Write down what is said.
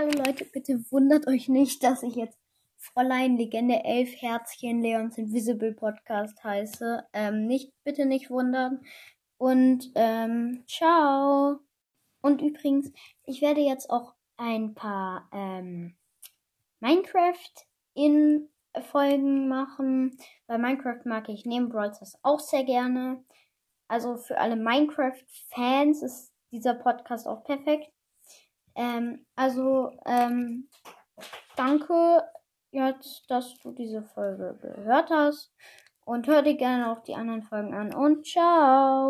Hallo Leute, bitte wundert euch nicht, dass ich jetzt Fräulein Legende 11 Herzchen Leons Invisible Podcast heiße. Ähm, nicht, bitte nicht wundern. Und ähm, ciao. Und übrigens, ich werde jetzt auch ein paar ähm, Minecraft in Folgen machen. Bei Minecraft mag ich neben Brawl Stars auch sehr gerne. Also für alle Minecraft-Fans ist dieser Podcast auch perfekt. Ähm, also, ähm, danke jetzt, dass du diese Folge gehört hast. Und hör dir gerne auch die anderen Folgen an. Und ciao!